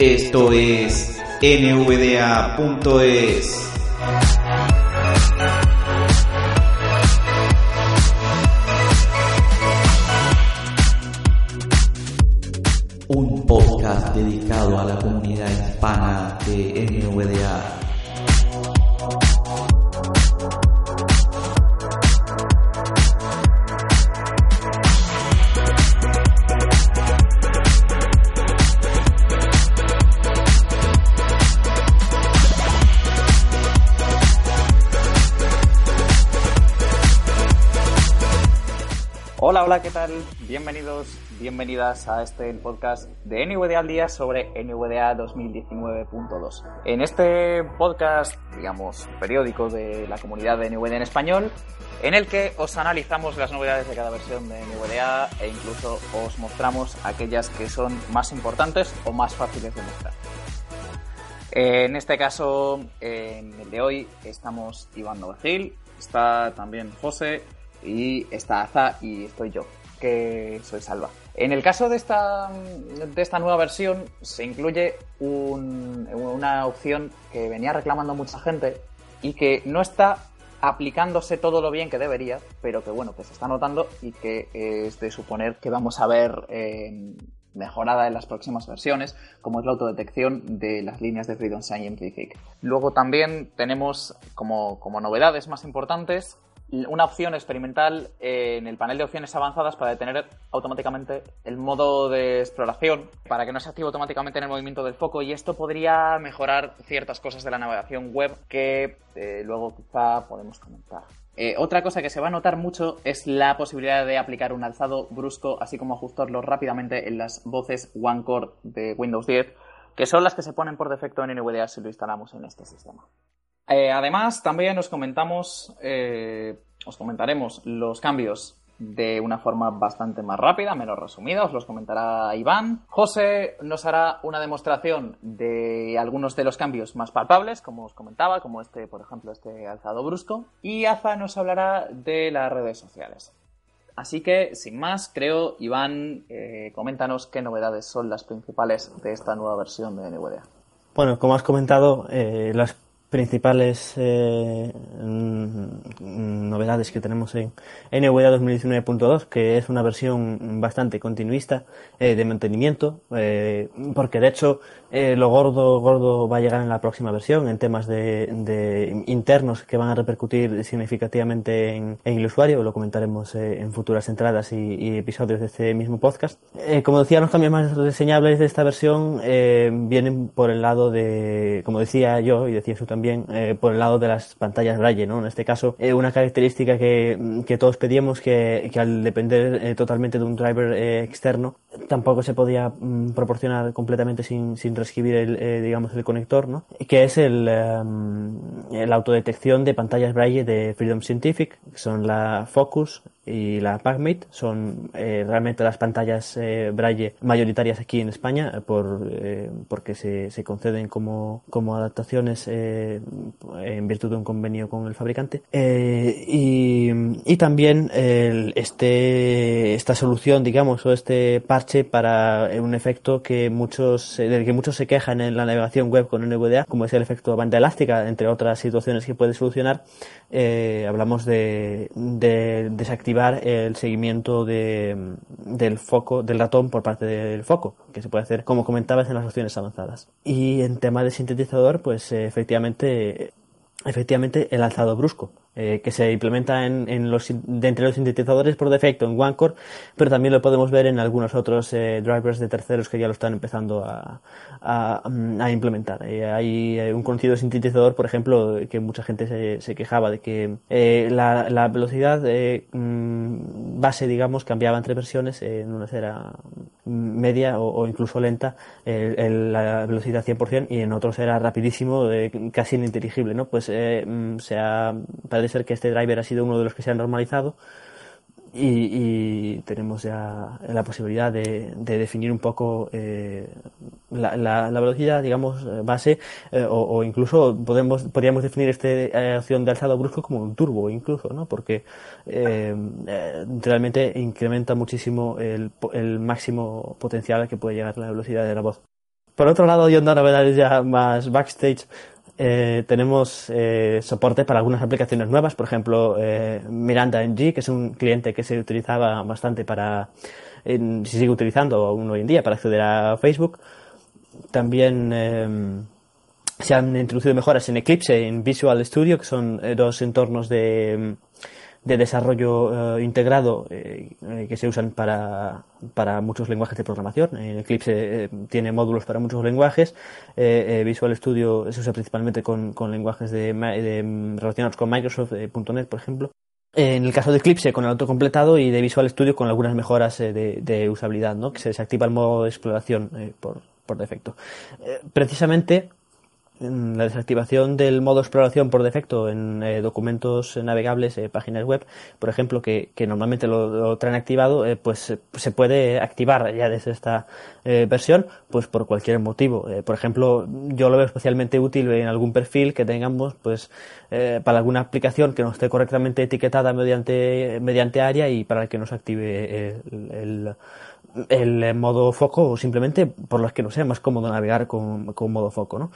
Esto es nvda.es. Un podcast dedicado a la comunidad hispana de NVDA. Hola, ¿qué tal? Bienvenidos, bienvenidas a este podcast de NVDA al día sobre NVDA 2019.2. En este podcast, digamos, periódico de la comunidad de NVDA en español, en el que os analizamos las novedades de cada versión de NVDA e incluso os mostramos aquellas que son más importantes o más fáciles de mostrar. En este caso, en el de hoy, estamos Iván Novagil, está también José, y está Aza y estoy yo, que soy Salva. En el caso de esta, de esta nueva versión se incluye una opción que venía reclamando mucha gente y que no está aplicándose todo lo bien que debería, pero que bueno, que se está notando y que es de suponer que vamos a ver eh, mejorada en las próximas versiones, como es la autodetección de las líneas de Freedom Scientific. Luego también tenemos como, como novedades más importantes una opción experimental en el panel de opciones avanzadas para detener automáticamente el modo de exploración, para que no se active automáticamente en el movimiento del foco y esto podría mejorar ciertas cosas de la navegación web que eh, luego quizá podemos comentar. Eh, otra cosa que se va a notar mucho es la posibilidad de aplicar un alzado brusco, así como ajustarlo rápidamente en las voces OneCore de Windows 10, que son las que se ponen por defecto en NVDA si lo instalamos en este sistema. Eh, además, también os comentamos, eh, os comentaremos los cambios de una forma bastante más rápida, menos resumida, os los comentará Iván. José nos hará una demostración de algunos de los cambios más palpables, como os comentaba, como este, por ejemplo, este alzado brusco. Y Aza nos hablará de las redes sociales. Así que, sin más, creo, Iván, eh, coméntanos qué novedades son las principales de esta nueva versión de NVDA. Bueno, como has comentado, las principales eh, novedades que tenemos en NVDA 2019.2, que es una versión bastante continuista eh, de mantenimiento, eh, porque de hecho eh, lo gordo gordo va a llegar en la próxima versión en temas de, de internos que van a repercutir significativamente en, en el usuario, lo comentaremos eh, en futuras entradas y, y, episodios de este mismo podcast. Eh, como decía, los cambios más reseñables de esta versión vienen por el lado de, como decía yo y decía eso también, también eh, por el lado de las pantallas braille, ¿no? En este caso, eh, una característica que, que, todos pedíamos que, que al depender eh, totalmente de un driver eh, externo, tampoco se podía mm, proporcionar completamente sin, sin reescribir el, eh, digamos, el conector, ¿no? Que es el, la autodetección de pantallas braille de Freedom Scientific, que son la Focus, y la PacMate son eh, realmente las pantallas eh, braille mayoritarias aquí en España eh, por, eh, porque se, se, conceden como, como adaptaciones eh, en virtud de un convenio con el fabricante y, y también el, este esta solución digamos o este parche para un efecto que muchos del que muchos se quejan en la navegación web con NVDA como es el efecto banda elástica entre otras situaciones que puede solucionar hablamos de, de desactivar el seguimiento de, del foco, del ratón por parte del foco, que se puede hacer, como comentabas, en las opciones avanzadas. Y en tema de sintetizador, pues efectivamente, efectivamente el alzado brusco eh, que se implementa en, en los, de entre los sintetizadores por defecto en OneCore, pero también lo podemos ver en algunos otros eh, drivers de terceros que ya lo están empezando a, a, a implementar. Eh, hay eh, un conocido sintetizador, por ejemplo, que mucha gente se, se quejaba de que eh, la, la, velocidad mm, base, digamos, cambiaba entre versiones, en unas era media o, incluso lenta el, la velocidad 100% y en otros era rapidísimo, casi ininteligible, ¿no? Pues mm, se ha parece ser que este driver ha sido uno de los que se han normalizado y, y tenemos ya la posibilidad de, de definir un poco eh, la, velocidad, digamos, base, eh, o, incluso podemos, podríamos definir esta eh, opción de alzado brusco como un turbo, incluso, ¿no? Porque eh, eh, realmente incrementa muchísimo el, el máximo potencial que puede llegar la velocidad de la voz. Por otro lado, yendo a novedades ya más backstage, eh, tenemos eh, soporte para algunas aplicaciones nuevas, por ejemplo, eh, Miranda NG, que es un cliente que se utilizaba bastante para, se sigue utilizando aún hoy en día para acceder a Facebook. También eh, se han introducido mejoras en Eclipse en Visual Studio, que son eh, dos entornos de, de desarrollo eh, integrado eh, eh, que se usan para, para muchos lenguajes de programación. Eclipse tiene módulos para muchos lenguajes. Visual Studio se usa principalmente con, con lenguajes de, mm, relacionados con Microsoft, .NET, por ejemplo. En el caso de Eclipse con el autocompletado y de Visual Studio con algunas mejoras de, usabilidad, ¿no? que se desactiva el modo de exploración por, por defecto. Precisamente en la desactivación del modo exploración por defecto en eh, documentos navegables, eh, páginas web, por ejemplo, que, que normalmente lo, traen activado, eh, pues se puede activar ya desde esta versión, pues por cualquier motivo. Por ejemplo, yo lo veo especialmente útil en algún perfil que tengamos, pues para alguna aplicación que no esté correctamente etiquetada mediante mediante área y para que nos active el, el el modo foco o simplemente por los que no sea más cómodo navegar con, con modo foco, ¿no?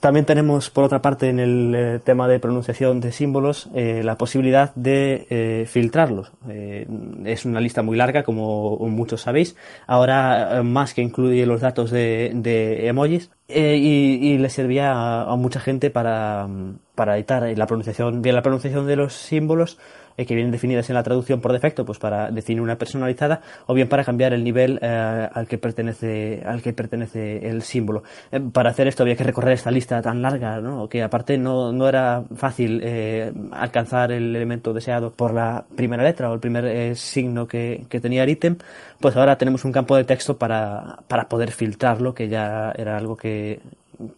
También tenemos, por otra parte, en el eh, tema de pronunciación de símbolos, eh, la posibilidad de eh, filtrarlos. Eh, es una lista muy larga, como muchos sabéis. Ahora, eh, más que incluye los datos de, de emojis. eh, y, y le servía a, a mucha gente para, para editar la pronunciación, bien la pronunciación de los símbolos, eh, que vienen definidas en la traducción por defecto, pues para definir una personalizada, o bien para cambiar el nivel eh, al que pertenece al que pertenece el símbolo. Eh, para hacer esto había que recorrer esta lista tan larga, ¿no? que aparte no, no era fácil eh, alcanzar el elemento deseado por la primera letra o el primer signo que, que tenía el ítem, pues ahora tenemos un campo de texto para, para poder filtrarlo, que ya era algo que,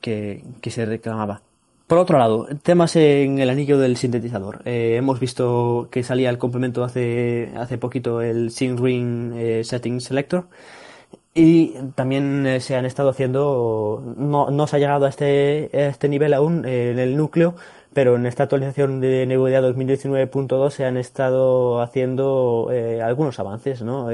que se reclamaba. Por otro lado, temas en el anillo del sintetizador. Eh, hemos visto que salía el complemento hace, hace poquito el SyncRing eh, Setting Selector. Y también eh, se han estado haciendo, no, no se ha llegado a este, a este nivel aún eh, en el núcleo, pero en esta actualización de NVDA 2019.2 se han estado haciendo eh, algunos avances, ¿no?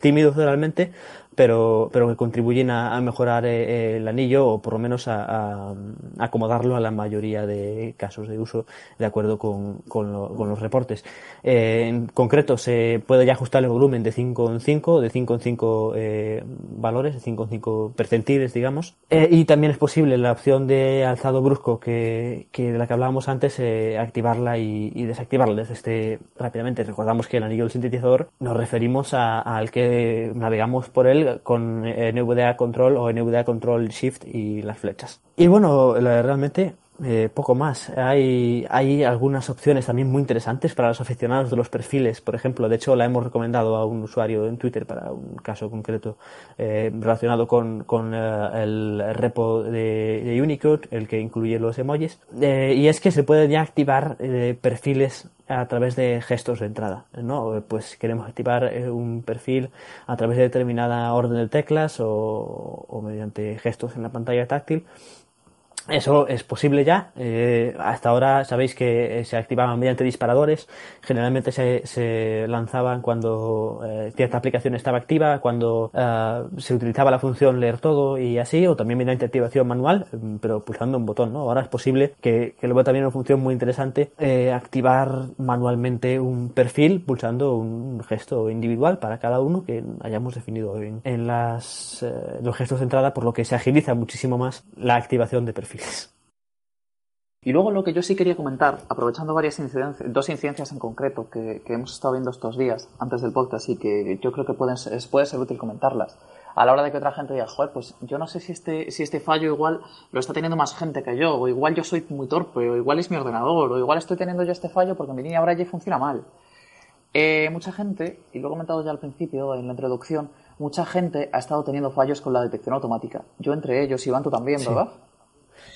Tímidos realmente, pero, pero que contribuyen a, mejorar eh, el anillo o por lo menos a, acomodarlo a la mayoría de casos de uso de acuerdo con, con, lo- con los reportes. Eh, en concreto, se puede ya ajustar el volumen de 5 en 5, de 5 en 5 eh, valores, de 5 en 5 percentiles, digamos. Eh, y también es posible la opción de alzado brusco que, que de la que hablábamos antes, eh, activarla y, y desactivarla desde este rápidamente. Recordamos que el anillo del sintetizador nos referimos al que navegamos por él con NVDA Control o NVDA Control Shift y las flechas. Y bueno, realmente eh, poco más. Hay, hay algunas opciones también muy interesantes para los aficionados de los perfiles. Por ejemplo, de hecho, la hemos recomendado a un usuario en Twitter para un caso concreto eh, relacionado con, con eh, el repo de, de Unicode, el que incluye los emojis. Eh, y es que se pueden ya activar perfiles a través de gestos de entrada, ¿no? Pues queremos activar un perfil a través de determinada orden de teclas o mediante gestos en la pantalla táctil. Eso es posible ya. Eh, hasta ahora sabéis que eh, se activaban mediante disparadores. Generalmente se, se lanzaban cuando eh, cierta aplicación estaba activa, cuando se utilizaba la función leer todo y así, o también mediante activación manual, mm, pero pulsando un botón. ¿no? Ahora es posible que, que luego también una función muy interesante, activar manualmente un perfil pulsando un gesto individual para cada uno que hayamos definido en, en las, los gestos de entrada, por lo que se agiliza muchísimo más la activación de Y luego lo que yo sí quería comentar, aprovechando varias incidencias, dos incidencias en concreto que, que hemos estado viendo estos días antes del podcast y que yo creo que pueden puede ser útil comentarlas. A la hora de que otra gente diga, joder, pues yo no sé si este, si este fallo igual lo está teniendo más gente que yo, o igual yo soy muy torpe, o igual es mi ordenador, o igual estoy teniendo yo este fallo porque mi línea Braille funciona mal. Eh, mucha gente, y lo he comentado ya al principio en la introducción, mucha gente ha estado teniendo fallos con la detección automática. Yo entre ellos, Iván, tú también, ¿verdad? Sí,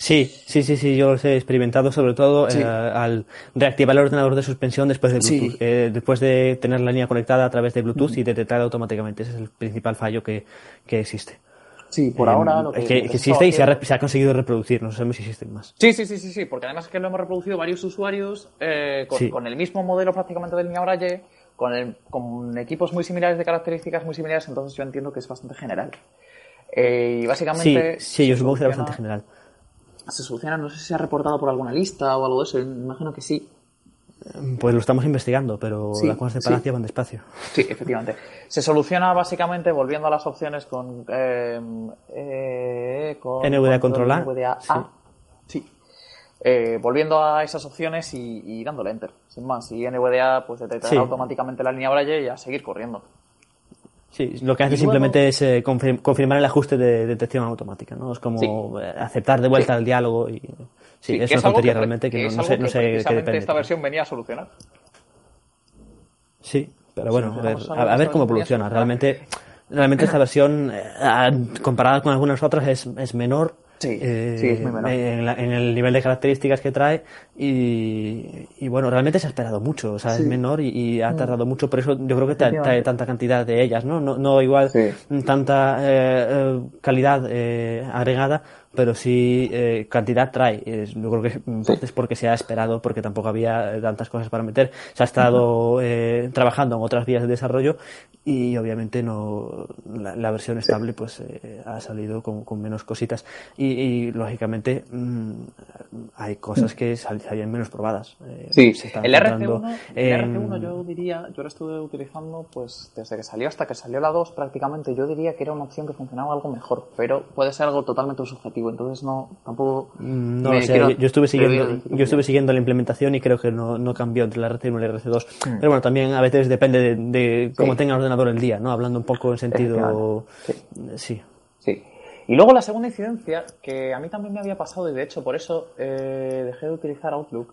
sí, sí, sí, yo los he experimentado sobre todo Sí. eh, al reactivar el ordenador de suspensión después de Bluetooth, Sí. eh, después de tener la línea conectada a través de Bluetooth y detectar automáticamente. Ese es el principal fallo que, que existe. Sí, por Eh, ahora lo que, que, que existe y se ha, se conseguido reproducir, no sabemos si existen más. Sí, sí, sí, sí, sí, porque además es que lo hemos reproducido varios usuarios eh, con, Sí. con el mismo modelo prácticamente de línea Braille, con, el- con equipos muy similares de características muy similares, entonces yo entiendo que es bastante general. Eh, y básicamente... Sí, sí, yo supongo que será bastante general. Se soluciona, no sé si se ha reportado por alguna lista o algo de eso, imagino que sí. Pues lo estamos investigando, pero las cosas de Palacio van despacio. Sí, efectivamente. Se soluciona básicamente volviendo a las opciones con, eh, eh, con NVDA controlar. NVDA A. Sí. Eh, volviendo a esas opciones y, dándole enter, sin más. Y NVDA pues detectará automáticamente la línea Braille y a seguir corriendo. Sí, lo que hace simplemente es eh, confirmar el ajuste de detección automática, ¿no? Es como eh, aceptar de vuelta el diálogo y sí, es una tontería realmente que, no, sé, no sé qué depende. esta versión venía a solucionar. Sí, pero bueno, a ver, a, ver cómo evoluciona. Realmente, realmente esta versión, eh, comparada con algunas otras, es, es menor Sí, sí, es muy menor. En, el nivel de características que trae y, y, bueno, realmente se ha esperado mucho, o sea, es menor y, ha mm. tardado mucho, por eso yo creo que trae, tanta cantidad de ellas, ¿no? No, no igual tanta eh, eh, calidad eh, agregada, pero sí eh, cantidad trae. yo creo que es porque se ha esperado, porque tampoco había tantas cosas para meter. Se ha estado eh, trabajando en otras vías de desarrollo y obviamente no la, versión estable pues eh, ha salido con, con menos cositas y, lógicamente mm, hay cosas que salían menos probadas. sí, el RC1, el RC1 yo diría, yo lo estuve utilizando pues desde que salió hasta que salió la 2 prácticamente, yo diría que era una opción que funcionaba algo mejor, pero puede ser algo totalmente subjetivo entonces no, tampoco... Mm, no, yo estuve siguiendo yo estuve siguiendo la implementación y creo que no, no cambió entre la RC1 y la RC2. Mm. Pero bueno, también a veces depende de, cómo tenga el ordenador el día, ¿no? Hablando un poco en sentido... Sí. sí. Y luego la segunda incidencia, que a mí también me había pasado y de hecho por eso eh, dejé de utilizar Outlook.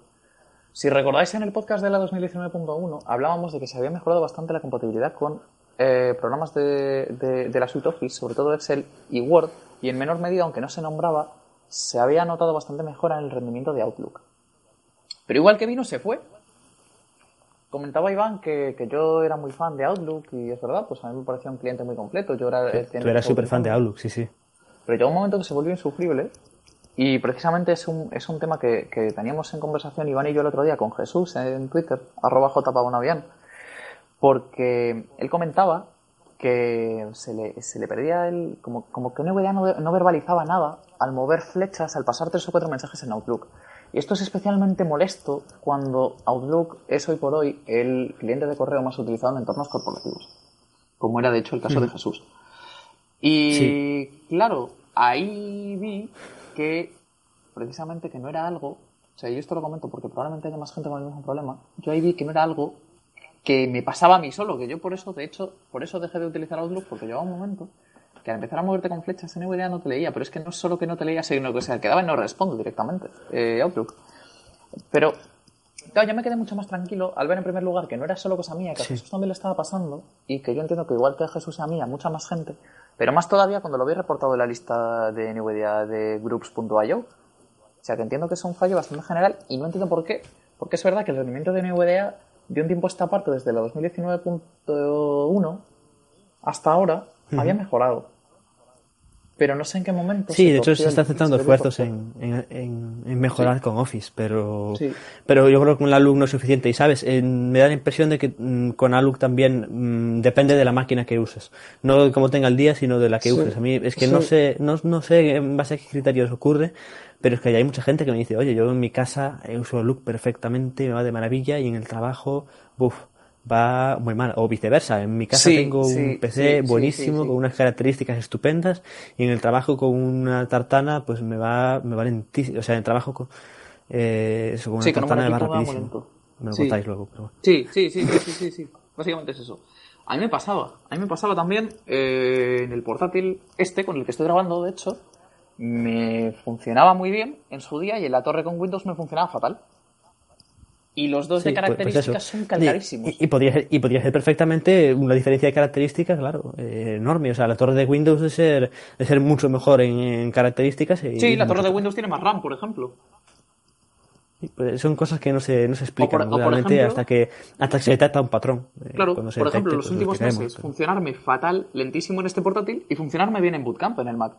Si recordáis en el podcast de la 2019.1 hablábamos de que se había mejorado bastante la compatibilidad con eh, programas de, de, la suite Office, sobre todo Excel y Word, y en menor medida, aunque no se nombraba, se había notado bastante mejora en el rendimiento de Outlook. Pero igual que vino, se fue. Comentaba Iván que, que, yo era muy fan de Outlook y es verdad, pues a mí me parecía un cliente muy completo. Yo era, Tú eras súper fan de Outlook, sí, sí. Pero llegó un momento que se volvió insufrible y precisamente es un, es un tema que, que teníamos en conversación Iván y yo el otro día con Jesús en Twitter, arroba jpavonavian porque él comentaba que se le, se le perdía el. como, como que NVDA no, no verbalizaba nada al mover flechas, al pasar tres o cuatro mensajes en Outlook. Y esto es especialmente molesto cuando Outlook es hoy por hoy el cliente de correo más utilizado en entornos corporativos, como era de hecho el caso de mm. Jesús. Y claro, ahí vi que precisamente que no era algo, o sea, yo esto lo comento porque probablemente haya más gente con el mismo problema, yo ahí vi que no era algo que me pasaba a mí solo, que yo por eso, de hecho, por eso dejé de utilizar Outlook, porque llegaba un momento que al empezar a moverte con flechas en NVDA no te leía, pero es que no es solo que no te leía, sino que se quedaba y no respondo directamente, eh, Outlook. Pero, claro, ya me quedé mucho más tranquilo al ver en primer lugar que no era solo cosa mía, que a Jesús también le estaba pasando, y que yo entiendo que igual que a Jesús y a mí, a mucha más gente, pero más todavía cuando lo vi reportado en la lista de NVDA de groups.io. O sea, que entiendo que es un fallo bastante general y no entiendo por qué. Porque es verdad que el rendimiento de NVDA de un tiempo a esta parte, desde la 2019.1 hasta ahora, había mejorado. Pero no sé en qué momento. Sí, de hecho se está aceptando esfuerzos en, en, mejorar con Office, pero, pero yo creo que con la no es suficiente. Y sabes, me da la impresión de que mm, con Aluk también mm, depende de la máquina que uses. No de cómo tenga el día, sino de la que uses. A mí es que no sé, no, no sé en base a qué criterios ocurre, pero es que hay mucha gente que me dice, oye, yo en mi casa uso Look perfectamente, me va de maravilla y en el trabajo, uff, va muy mal. O viceversa, en mi casa tengo un PC buenísimo con unas características estupendas y en el trabajo con una tartana pues me va, me va lentísimo. O sea, en el trabajo con, eh, eso, con una tartana me va rapidísimo. Me lo contáis luego. Pero... Sí, sí, sí, sí, sí, sí, Básicamente es eso. A mí me pasaba, a mí me pasaba también eh, en el portátil este con el que estoy grabando, de hecho, me funcionaba muy bien en su día y en la torre con Windows me funcionaba fatal. Y los dos de pues, pues características son clarísimos. Y, podría ser, y podría ser perfectamente una diferencia de características, claro, eh, enorme. O sea, la torre de Windows de ser, de ser mucho mejor en, características. sí, la torre de Windows tiene más RAM, por ejemplo. Pues son cosas que no se, no se explican realmente hasta que hasta que se detecta un patrón. Eh, claro, por ejemplo, los pues, últimos meses, funcionarme fatal, lentísimo en este portátil y funcionarme bien en Bootcamp en el Mac.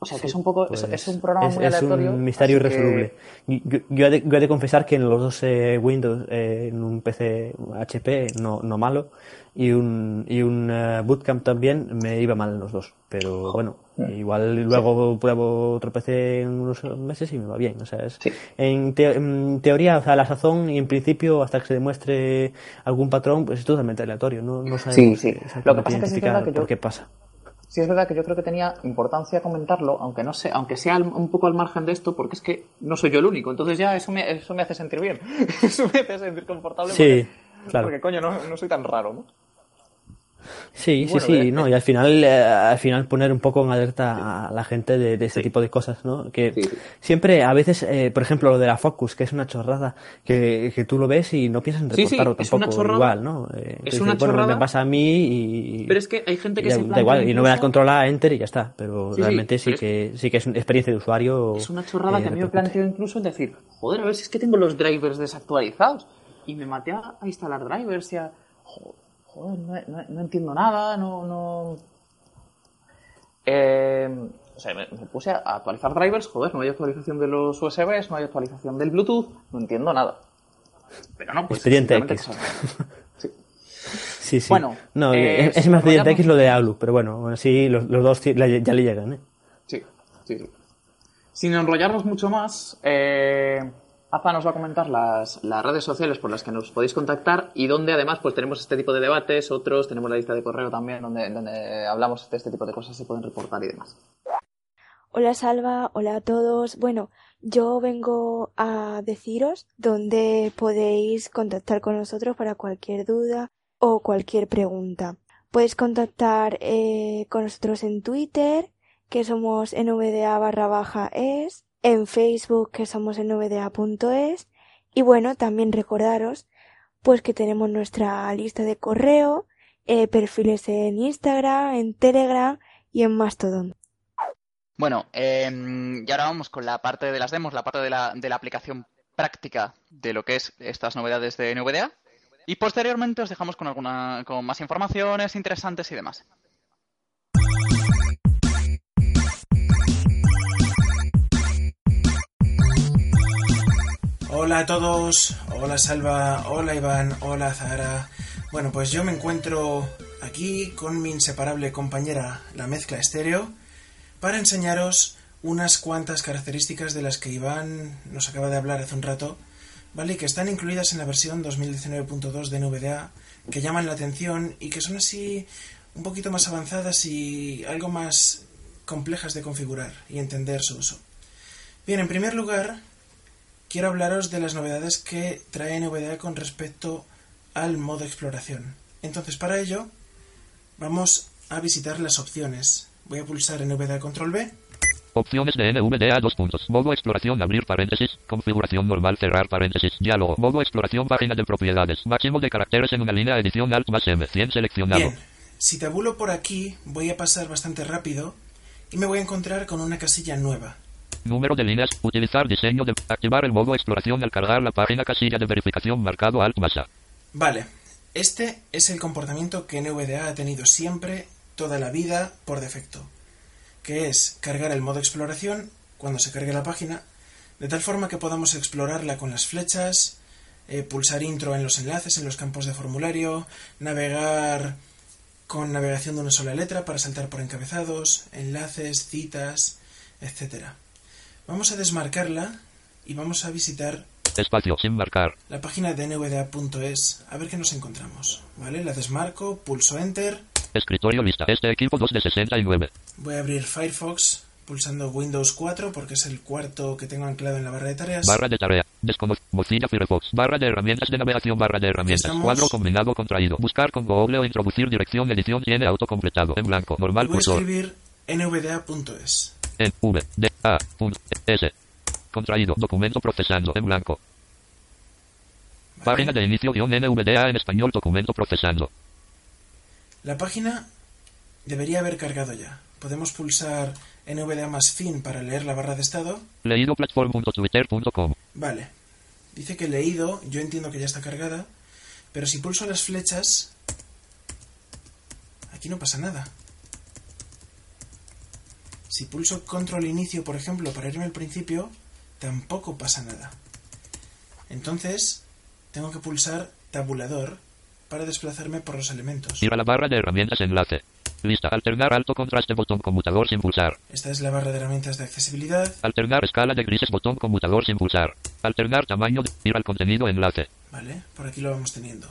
O sea, que es un poco, es, es un programa Pues es, muy es aleatorio. un misterio así que- irresoluble. Yo, yo he de, yo he de confesar que en los dos eh, Windows, eh, en un PC HP no, no malo, y un, y un eh, Bootcamp también, me iba mal en los dos. Pero bueno, igual luego pruebo otro PC en unos meses y me va bien. O sea, es, Sí. en, te- en teoría, o sea, la sazón y en principio, hasta que se demuestre algún patrón, pues es totalmente aleatorio. No, no sabemos sí. exactamente Lo que pasa es que sí es que yo- por qué pasa. Sí, es verdad que yo creo que tenía importancia comentarlo, aunque no sé, aunque sea un poco al margen de esto, porque es que no soy yo el único. Entonces ya eso me, eso me hace sentir bien. eso me hace sentir confortable. Sí, porque, claro. Porque coño, no, no soy tan raro, ¿no? Sí, Bueno, sí, sí, eh, no, y al final, eh, al final poner un poco en alerta a la gente de, de este tipo de cosas, ¿no? Que Sí, siempre, a veces, eh, por ejemplo, lo de la Focus, que es una chorrada, que, que tú lo ves y no piensas en reportarlo es una tampoco, chorrada. igual, ¿no? Eh, Es una dices, bueno, chorrada. me pasa a mí y... Pero es que hay gente que y se da igual, y no me incluso- controla Enter y ya está, pero realmente sí, pero es- que, sí que es una experiencia de usuario. Es una chorrada eh, que a mí me planteo incluso en decir, joder, a ver si es que tengo los drivers desactualizados. Y me maté a, instalar drivers y a... Joder, no, no- no entiendo nada, no... no... Eh, o sea, me, me puse a actualizar drivers, joder, no hay actualización de los USBs, no hay actualización del Bluetooth, no entiendo nada. Pero no, pues... Expediente X. Sí. Sí, sí. Bueno, no, eh, es, más expediente X lo de Outlook, pero bueno, aún así los, los dos ya le llegan, ¿eh? Sí, sí, sí. Sin enrollarnos mucho más, eh, Aza nos va a comentar las, las redes sociales por las que nos podéis contactar y donde además pues tenemos este tipo de debates, otros, tenemos la lista de correo también donde, donde hablamos de este tipo de cosas, se pueden reportar y demás. Hola Salva, hola a todos. Bueno, yo vengo a deciros dónde podéis contactar con nosotros para cualquier duda o cualquier pregunta. Podéis contactar eh, con nosotros en Twitter, que somos nvda barra baja es, en Facebook, que somos nvda.es, y bueno, también recordaros pues que tenemos nuestra lista de correo, eh, perfiles en Instagram, en Telegram y en Mastodon. Bueno, eh, y ahora vamos con la parte de las demos, la parte de la, de la aplicación práctica de lo que es estas novedades de NVDA. Y posteriormente os dejamos con alguna, con más informaciones interesantes y demás. Hola a todos, hola Salva, hola Iván, hola Zahara. Bueno, pues yo me encuentro aquí con mi inseparable compañera, la mezcla estéreo, para enseñaros unas cuantas características de las que Iván nos acaba de hablar hace un rato, ¿vale? Y que están incluidas en la versión 2019.2 de NVDA, que llaman la atención y que son así un poquito más avanzadas y algo más complejas de configurar y entender su uso. Bien, en primer lugar, quiero hablaros de las novedades que trae NVDA con respecto al modo exploración. Entonces, para ello, vamos a visitar las opciones. Voy a pulsar NVDA Control B. Opciones de NVDA dos puntos. Modo exploración abrir paréntesis. Configuración normal cerrar paréntesis. Diálogo. Modo exploración página de propiedades. Máximo de caracteres en una línea edición Alt más M. 100 seleccionado. Bien, si tabulo por aquí, voy a pasar bastante rápido y me voy a encontrar con una casilla nueva. Número de líneas. Utilizar diseño de activar el modo exploración al cargar la página casilla de verificación marcado Alt más A. Vale, este es el comportamiento que NVDA ha tenido siempre, toda la vida, por defecto, que es cargar el modo exploración cuando se cargue la página, de tal forma que podamos explorarla con las flechas, eh, pulsar intro en los enlaces, en los campos de formulario, navegar con navegación de una sola letra para saltar por encabezados, enlaces, citas, etc. Vamos a desmarcarla y vamos a visitar Espacio sin marcar. la página de nvda.es a ver qué nos encontramos. ¿Vale? La desmarco, pulso Enter, Escritorio lista. Este equipo 2 de 69. voy a abrir Firefox pulsando Windows 4 porque es el cuarto que tengo anclado en la barra de tareas. Barra de tarea. Mozilla Firefox. Barra de herramientas de navegación. Barra de herramientas. Estamos- Cuadro combinado contraído. Buscar con Google o introducir dirección. Edición tiene autocompletado. En blanco. Normal voy a cursor. escribir nvda.es. En V. D. A. punto, S. Contraído. Documento procesando. En blanco. Página de inicio guion NVDA en español. Documento procesando. La página debería haber cargado ya. Podemos pulsar nvda más fin para leer la barra de estado. Leído platform.twitter.com. Vale. Dice que leído, yo entiendo que ya está cargada, pero si pulso las flechas, aquí no pasa nada. Si pulso control inicio, por ejemplo, para irme al principio, tampoco pasa nada. Entonces, tengo que pulsar tabulador para desplazarme por los elementos. Ir a la barra de herramientas enlace. Lista. Alternar alto contraste botón conmutador sin pulsar. Esta es la barra de herramientas de accesibilidad. Alternar escala de grises botón conmutador sin pulsar. Alternar tamaño de ir al contenido enlace. Vale, por aquí lo vamos teniendo.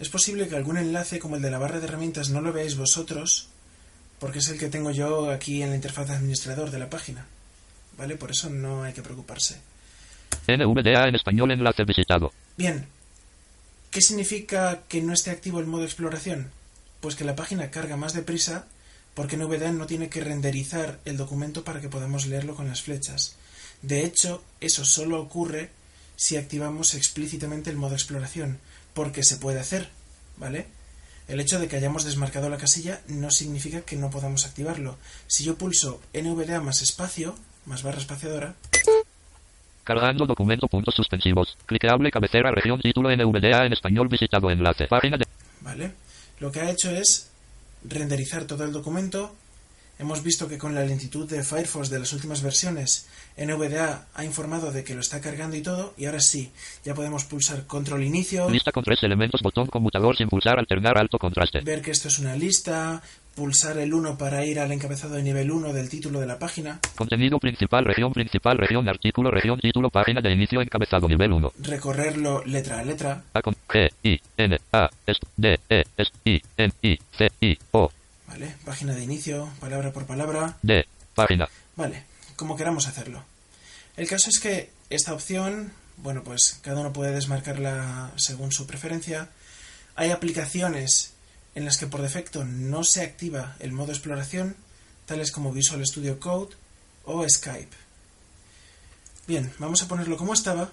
Es posible que algún enlace como el de la barra de herramientas no lo veáis vosotros, porque es el que tengo yo aquí en la interfaz de administrador de la página. ¿Vale? Por eso no hay que preocuparse. NVDA en español enlace visitado. Bien. ¿Qué significa que no esté activo el modo exploración? Pues que la página carga más deprisa porque NVDA no tiene que renderizar el documento para que podamos leerlo con las flechas. De hecho, eso solo ocurre si activamos explícitamente el modo exploración, porque se puede hacer, ¿vale? El hecho de que hayamos desmarcado la casilla no significa que no podamos activarlo. Si yo pulso NVDA más espacio, más barra espaciadora, Cargando documento puntos suspensivos. Cliqueable cabecera región título NVDA en español visitado enlace. Página de ¿vale? Lo que ha hecho es renderizar todo el documento. Hemos visto que con la lentitud de Firefox de las últimas versiones, NVDA ha informado de que lo está cargando y todo, y ahora sí, ya podemos pulsar control inicio, lista con tres elementos botón conmutador sin pulsar alternar alto contraste. ver que esto es una lista, pulsar el 1 para ir al encabezado de nivel 1 del título de la página, Contenido principal, región principal, región artículo, región título, página de inicio encabezado nivel 1. recorrerlo letra a letra, A con G, I, N, A, S, D, E, S, I, N, I, C, I, O, ¿vale? Página de inicio, palabra por palabra, D, página. Vale, como queramos hacerlo. El caso es que esta opción, bueno, pues cada uno puede desmarcarla según su preferencia. Hay aplicaciones en las que por defecto no se activa el modo exploración, tales como Visual Studio Code o Skype. Bien, vamos a ponerlo como estaba.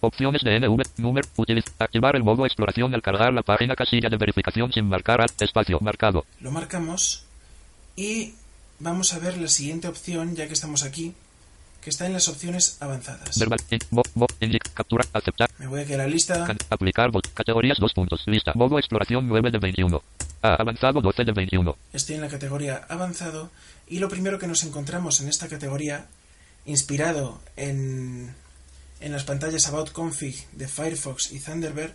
Opciones de NV, número, utiliz, activar el modo exploración al cargar la página casilla de verificación sin marcar al espacio marcado. Lo marcamos y vamos a ver la siguiente opción, ya que estamos aquí, que está en las opciones avanzadas. Verbal, in, mo, mo, indic, captura, aceptar, Me voy aquí a la lista. can- aplicar, categorías, dos puntos, lista, modo exploración 9 de 21. A, avanzado 12 de 21. Estoy en la categoría avanzado y lo primero que nos encontramos en esta categoría, inspirado en, en las pantallas About Config de Firefox y Thunderbird,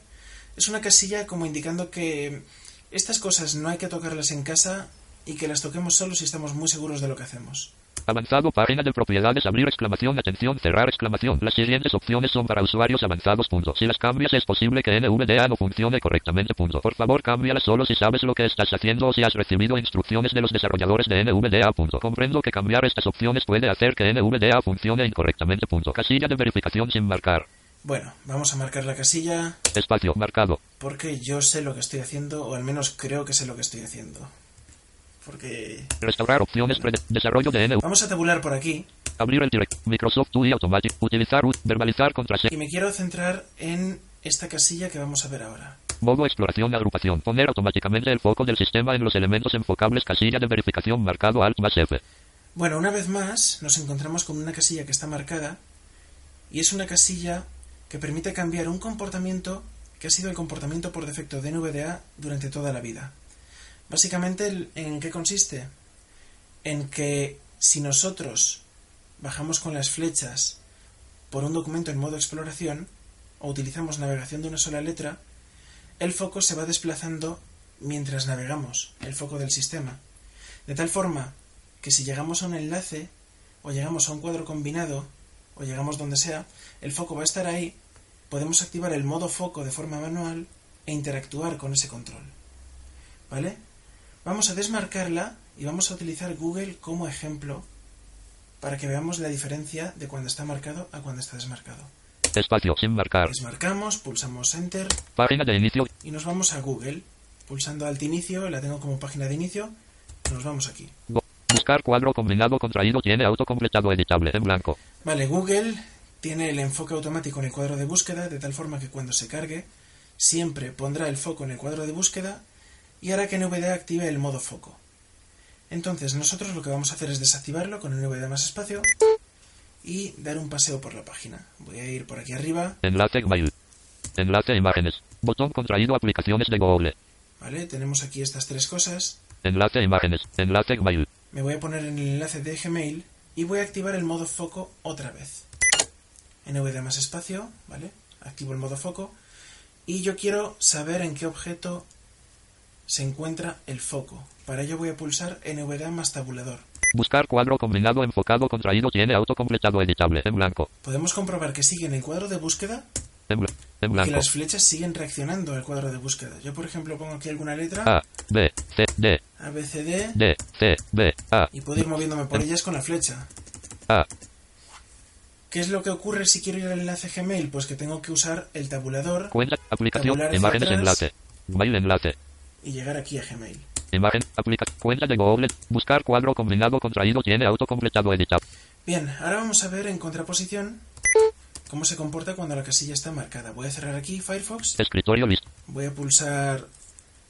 es una casilla como indicando que estas cosas no hay que tocarlas en casa y que las toquemos solo si estamos muy seguros de lo que hacemos. Avanzado, página de propiedades, abrir exclamación, atención, cerrar exclamación. Las siguientes opciones son para usuarios avanzados. Punto. Si las cambias es posible que NVDA no funcione correctamente. Punto. Por favor, cámbialas solo si sabes lo que estás haciendo o si has recibido instrucciones de los desarrolladores de NVDA. Punto. Comprendo que cambiar estas opciones puede hacer que NVDA funcione incorrectamente. Punto. Casilla de verificación sin marcar. Bueno, vamos a marcar la casilla Espacio marcado. porque yo sé lo que estoy haciendo o al menos creo que sé lo que estoy haciendo. Porque... Restaurar opciones. desarrollo de NV. Vamos a tabular por aquí Abrir el direct. Microsoft UI Automatic. Utilizar. ut- Verbalizar contraseña. y me quiero centrar en esta casilla que vamos a ver ahora. Modo exploración agrupación. Poner automáticamente el foco del sistema en los elementos enfocables. Casilla de verificación marcado Alt más F. Bueno, una vez más nos encontramos con una casilla que está marcada y es una casilla que permite cambiar un comportamiento que ha sido el comportamiento por defecto de NVDA durante toda la vida. Básicamente, ¿en qué consiste? En que si nosotros bajamos con las flechas por un documento en modo exploración o utilizamos navegación de una sola letra, el foco se va desplazando mientras navegamos, el foco del sistema. De tal forma que si llegamos a un enlace o llegamos a un cuadro combinado o llegamos donde sea, el foco va a estar ahí, podemos activar el modo foco de forma manual e interactuar con ese control. ¿Vale? Vamos a desmarcarla y vamos a utilizar Google como ejemplo para que veamos la diferencia de cuando está marcado a cuando está desmarcado. Espacio sin marcar. Desmarcamos, pulsamos Enter Página de inicio. y nos vamos a Google. Pulsando Alt Inicio, la tengo como página de inicio, nos vamos aquí. Buscar cuadro combinado contraído tiene autocompletado editable en blanco. Vale, Google tiene el enfoque automático en el cuadro de búsqueda, de tal forma que cuando se cargue, siempre pondrá el foco en el cuadro de búsqueda y hará que NVDA active el modo foco. Entonces, nosotros lo que vamos a hacer es desactivarlo con NVDA más espacio y dar un paseo por la página. Voy a ir por aquí arriba, Enlace Gmail. Enlace imágenes. Botón contraído aplicaciones de Google. ¿vale? Tenemos aquí estas tres cosas. Enlace imágenes. Enlace Gmail. me voy a poner en el enlace de Gmail y voy a activar el modo foco otra vez. NVDA más espacio, ¿vale? Activo el modo foco y yo quiero saber en qué objeto se encuentra el foco. Para ello voy a pulsar NVDA más tabulador. Buscar cuadro combinado enfocado contraído tiene autocompletado editable en blanco. Podemos comprobar que sigue en el cuadro de búsqueda En, bl- en que blanco. las flechas siguen reaccionando al cuadro de búsqueda. Yo, por ejemplo, pongo aquí alguna letra, A, B, C, D, A, B, C, D, D, C, B, A, y puedo ir moviéndome por ellas con la flecha. A. ¿Qué es lo que ocurre si quiero ir al enlace Gmail? Pues que tengo que usar el tabulador Cuenta, aplicación, imágenes, atrás. enlace. Mail enlace. Y llegar aquí a Gmail. Imagen, aplica, cuenta de Google. Buscar cuadro combinado contraído tiene autocompletado editable. Bien, ahora vamos a ver en contraposición cómo se comporta cuando la casilla está marcada. Voy a cerrar aquí Firefox, Escritorio list. voy a pulsar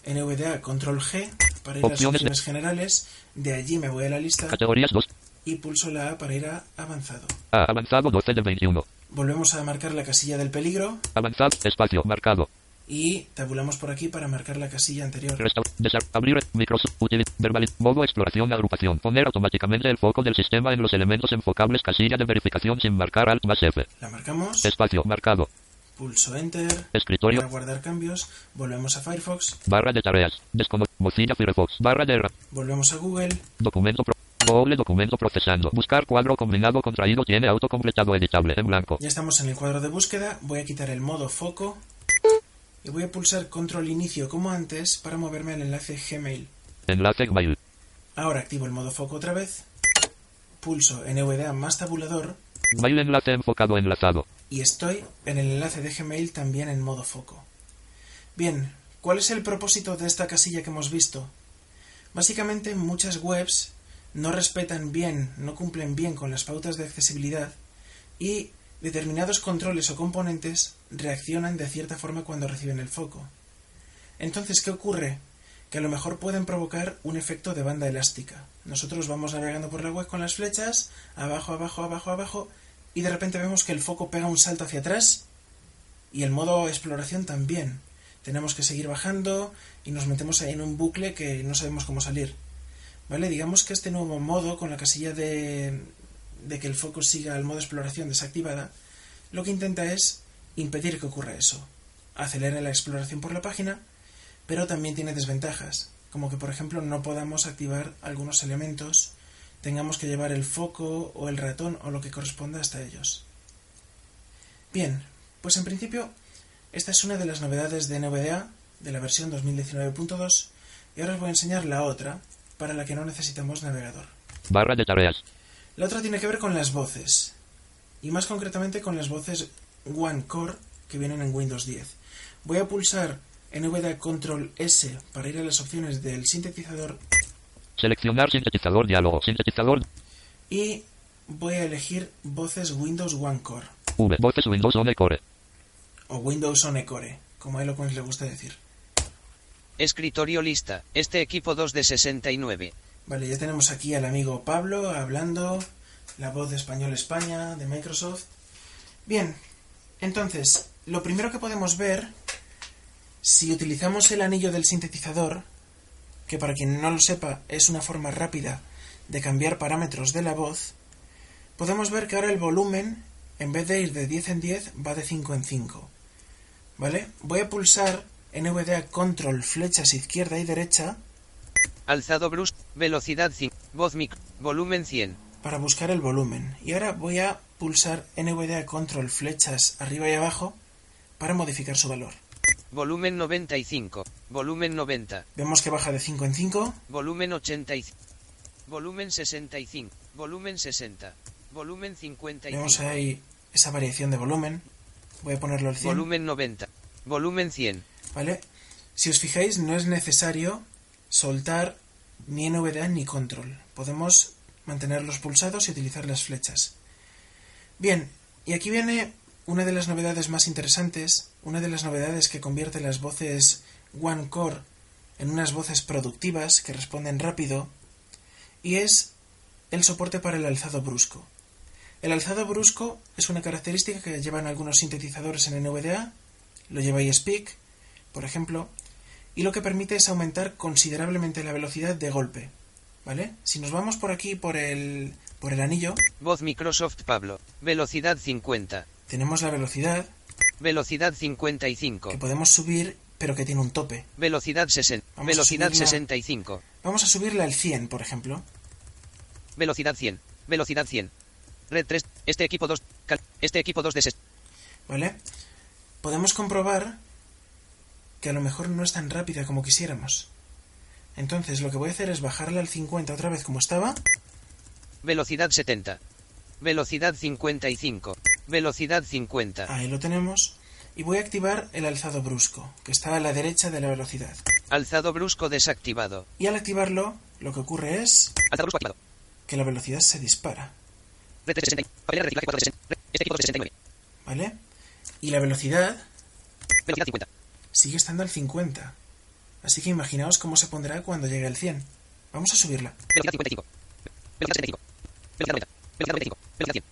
NVDA Control G para ir a las Opciones de- opciones generales, de allí me voy a la lista Categorías 2. y pulso la A para ir a avanzado. A, avanzado 12 de 21. Volvemos a marcar la casilla del peligro Avanzado, espacio, marcado. Y tabulamos por aquí para marcar la casilla anterior. Abrir Microsoft verbal modo exploración agrupación. Poner automáticamente el foco del sistema en los elementos enfocables casilla de verificación sin marcar alt más F. La marcamos, espacio marcado. Pulso Enter. Escritorio. Para guardar cambios, volvemos a Firefox, barra de tareas. Descono Mozilla Firefox. Barra de volvemos a Google, documento pro- Google documento procesando. Buscar cuadro combinado contraído tiene autocompletado editable en blanco. Ya estamos en el cuadro de búsqueda, voy a quitar el modo foco y voy a pulsar control inicio como antes para moverme al enlace Gmail. enlace mail Ahora activo el modo foco otra vez, pulso NVDA más tabulador mail enlace enfocado enlazado y estoy en el enlace de Gmail también en modo foco. Bien, ¿cuál es el propósito de esta casilla que hemos visto? Básicamente muchas webs no respetan bien, no cumplen bien con las pautas de accesibilidad y determinados controles o componentes reaccionan de cierta forma cuando reciben el foco. Entonces, ¿qué ocurre? Que a lo mejor pueden provocar un efecto de banda elástica. Nosotros vamos navegando por la web con las flechas, abajo, abajo, abajo, abajo, y de repente vemos que el foco pega un salto hacia atrás y el modo exploración también. Tenemos que seguir bajando y nos metemos ahí en un bucle que no sabemos cómo salir. ¿Vale? Digamos que este nuevo modo, con la casilla de, de que el foco siga el modo exploración desactivada, lo que intenta es impedir que ocurra eso. Acelera la exploración por la página, pero también tiene desventajas, como que por ejemplo no podamos activar algunos elementos, tengamos que llevar el foco o el ratón o lo que corresponda hasta ellos. Bien, pues en principio esta es una de las novedades de NVDA de la versión 2019.2 y ahora os voy a enseñar la otra para la que no necesitamos navegador. barra de tareas La otra tiene que ver con las voces y más concretamente con las voces One Core que vienen en Windows 10. Voy a pulsar NVDA Control S para ir a las opciones del sintetizador seleccionar sintetizador diálogo sintetizador y voy a elegir voces Windows One Core V voces Windows One Core o Windows On Core, como a Eloquence le gusta decir. Escritorio lista. Este equipo 2 de 69. Vale, ya tenemos aquí al amigo Pablo hablando, la voz de Español España, de Microsoft. Bien, entonces, lo primero que podemos ver, si utilizamos el anillo del sintetizador, que para quien no lo sepa es una forma rápida de cambiar parámetros de la voz, podemos ver que ahora el volumen, en vez de ir de 10 en 10, va de 5 en 5. ¿Vale? Voy a pulsar NVDA Control flechas izquierda y derecha Alzado brusco. Velocidad 5. Voz mic. Volumen 100. para buscar el volumen. Y ahora voy a pulsar NVDA Control flechas arriba y abajo para modificar su valor. Volumen 95. Volumen 90. Vemos que baja de 5 en 5. Volumen 85. Volumen 65. Volumen 60. Volumen 55. Vemos ahí esa variación de volumen. Voy a ponerlo al 100. Volumen 90. Volumen 100. ¿Vale? Si os fijáis, no es necesario soltar ni NVDA ni control. Podemos mantenerlos pulsados y utilizar las flechas. Bien, y aquí viene una de las novedades más interesantes, una de las novedades que convierte las voces One Core en unas voces productivas que responden rápido, y es el soporte para el alzado brusco. El alzado brusco es una característica que llevan algunos sintetizadores en NVDA, lo lleva iSpeak, por ejemplo, y lo que permite es aumentar considerablemente la velocidad de golpe. ¿vale? Si nos vamos por aquí, por el, por el anillo, Voz Microsoft Pablo. Velocidad 50. tenemos la velocidad Velocidad 55. que podemos subir, pero que tiene un tope. Velocidad 60. Vamos Velocidad subirla. 65. Vamos a subirla al 100, por ejemplo. Velocidad 100. Velocidad 100. Red 3. Este equipo 2. cal- Este equipo 2 de ses- ¿Vale? Podemos comprobar que a lo mejor no es tan rápida como quisiéramos. Entonces lo que voy a hacer es bajarla al 50 otra vez como estaba. Velocidad 70. Velocidad 55. Velocidad 50. Ahí lo tenemos. Y voy a activar el alzado brusco, que está a la derecha de la velocidad. Alzado brusco desactivado. Y al activarlo, lo que ocurre es Alzado brusco activado. que la velocidad se dispara. Red 360. Papelera reciclaje 4 de 60. Red- equipo 2 de 69. ¿Vale? Y la velocidad Velocidad 50. Sigue estando al 50. Así que imaginaos cómo se pondrá cuando llegue al 100. Vamos a subirla. Velocidad 55. Velocidad 75. Velocidad 90. Velocidad 95. Velocidad 100.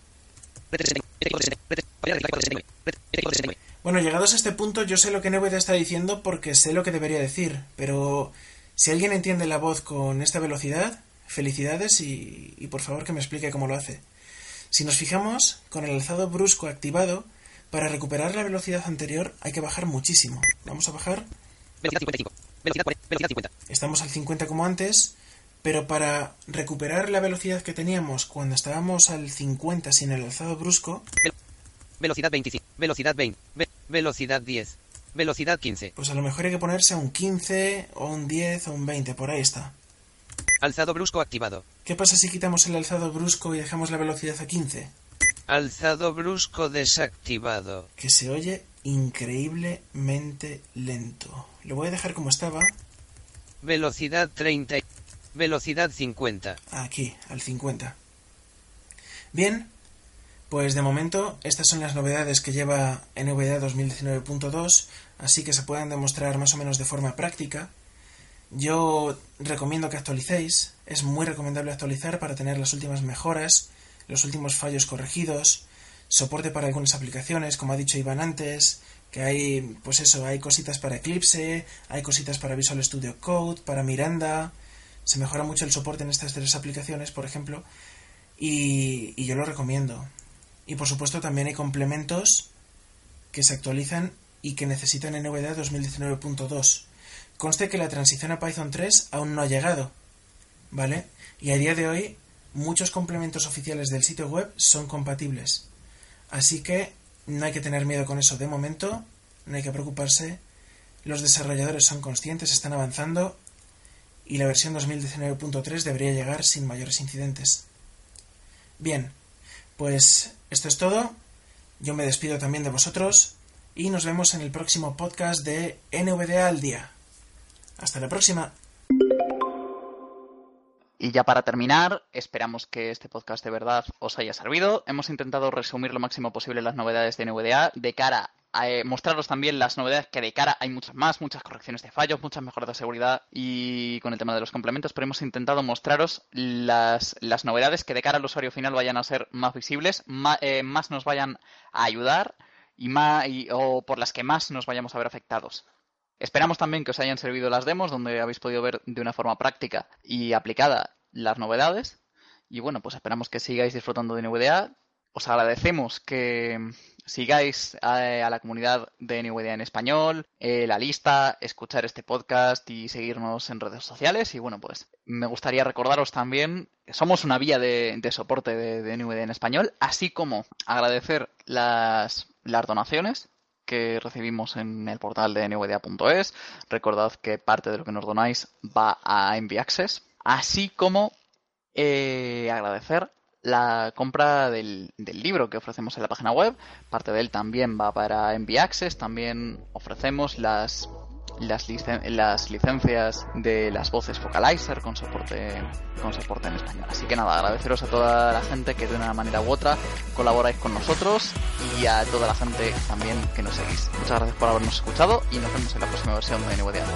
Red 360. Este equipo 2 de 60. Red- Papelera reciclaje 4 de 69. Red- Este equipo 2 de 69. Bueno, llegados a este punto, yo sé lo que NVIDIA está diciendo porque sé lo que debería decir, pero si alguien entiende la voz con esta velocidad, felicidades y, y por favor que me explique cómo lo hace. Si nos fijamos, con el alzado brusco activado, para recuperar la velocidad anterior hay que bajar muchísimo. Vamos a bajar, Velocidad 55. Velocidad 40. Velocidad 50. estamos al 50 como antes, pero para recuperar la velocidad que teníamos cuando estábamos al 50 sin el alzado brusco, Velocidad 25. Velocidad 20. Ve- velocidad 10. Velocidad 15. pues a lo mejor hay que ponerse a un 15 o un 10 o un 20, por ahí está. Alzado brusco activado. ¿Qué pasa si quitamos el alzado brusco y dejamos la velocidad a 15? Alzado brusco desactivado. Que se oye increíblemente lento. Lo voy a dejar como estaba, Velocidad 30. y- Velocidad 50. aquí, al 50. Bien, pues de momento estas son las novedades que lleva NVDA 2019.2, así que se pueden demostrar más o menos de forma práctica. Yo recomiendo que actualicéis, es muy recomendable actualizar para tener las últimas mejoras, los últimos fallos corregidos, soporte para algunas aplicaciones, como ha dicho Iván antes, que hay, pues eso, hay cositas para Eclipse, hay cositas para Visual Studio Code, para Miranda, se mejora mucho el soporte en estas tres aplicaciones, por ejemplo, y, y yo lo recomiendo. Y por supuesto también hay complementos que se actualizan y que necesitan NVDA 2019.2. Conste que la transición a Python 3 aún no ha llegado, ¿vale? Y a día de hoy muchos complementos oficiales del sitio web son compatibles. Así que no hay que tener miedo con eso de momento, no hay que preocuparse. Los desarrolladores son conscientes, están avanzando y la versión 2019.3 debería llegar sin mayores incidentes. Bien, pues esto es todo. Yo me despido también de vosotros y nos vemos en el próximo podcast de NVDA al día. Hasta la próxima. Y ya para terminar, esperamos que este podcast de verdad os haya servido. Hemos intentado resumir lo máximo posible las novedades de NVDA de cara a eh, mostraros también las novedades que de cara hay muchas más, muchas correcciones de fallos, muchas mejoras de seguridad y con el tema de los complementos, pero hemos intentado mostraros las, las novedades que de cara al usuario final vayan a ser más visibles, ma- eh, más nos vayan a ayudar y más, o por las que más nos vayamos a ver afectados. Esperamos también que os hayan servido las demos, donde habéis podido ver de una forma práctica y aplicada las novedades. Y bueno, pues esperamos que sigáis disfrutando de NVDA. Os agradecemos que sigáis a, a la comunidad de NVDA en español, eh, la lista, escuchar este podcast y seguirnos en redes sociales. Y bueno, pues me gustaría recordaros también que somos una vía de, de soporte de, de NVDA en español, así como agradecer las, las donaciones que recibimos en el portal de nvda.es. Recordad que parte de lo que nos donáis va a Envy así como eh, agradecer la compra del, del libro que ofrecemos en la página web. Parte de él también va para Envy Access. También ofrecemos las las, licen las licencias de las voces Focalizer con soporte, con soporte en español. Así que nada, agradeceros a toda la gente que de una manera u otra colaboráis con nosotros y a toda la gente también que nos seguís. Muchas gracias por habernos escuchado y nos vemos en la próxima versión de Nuevo Diario.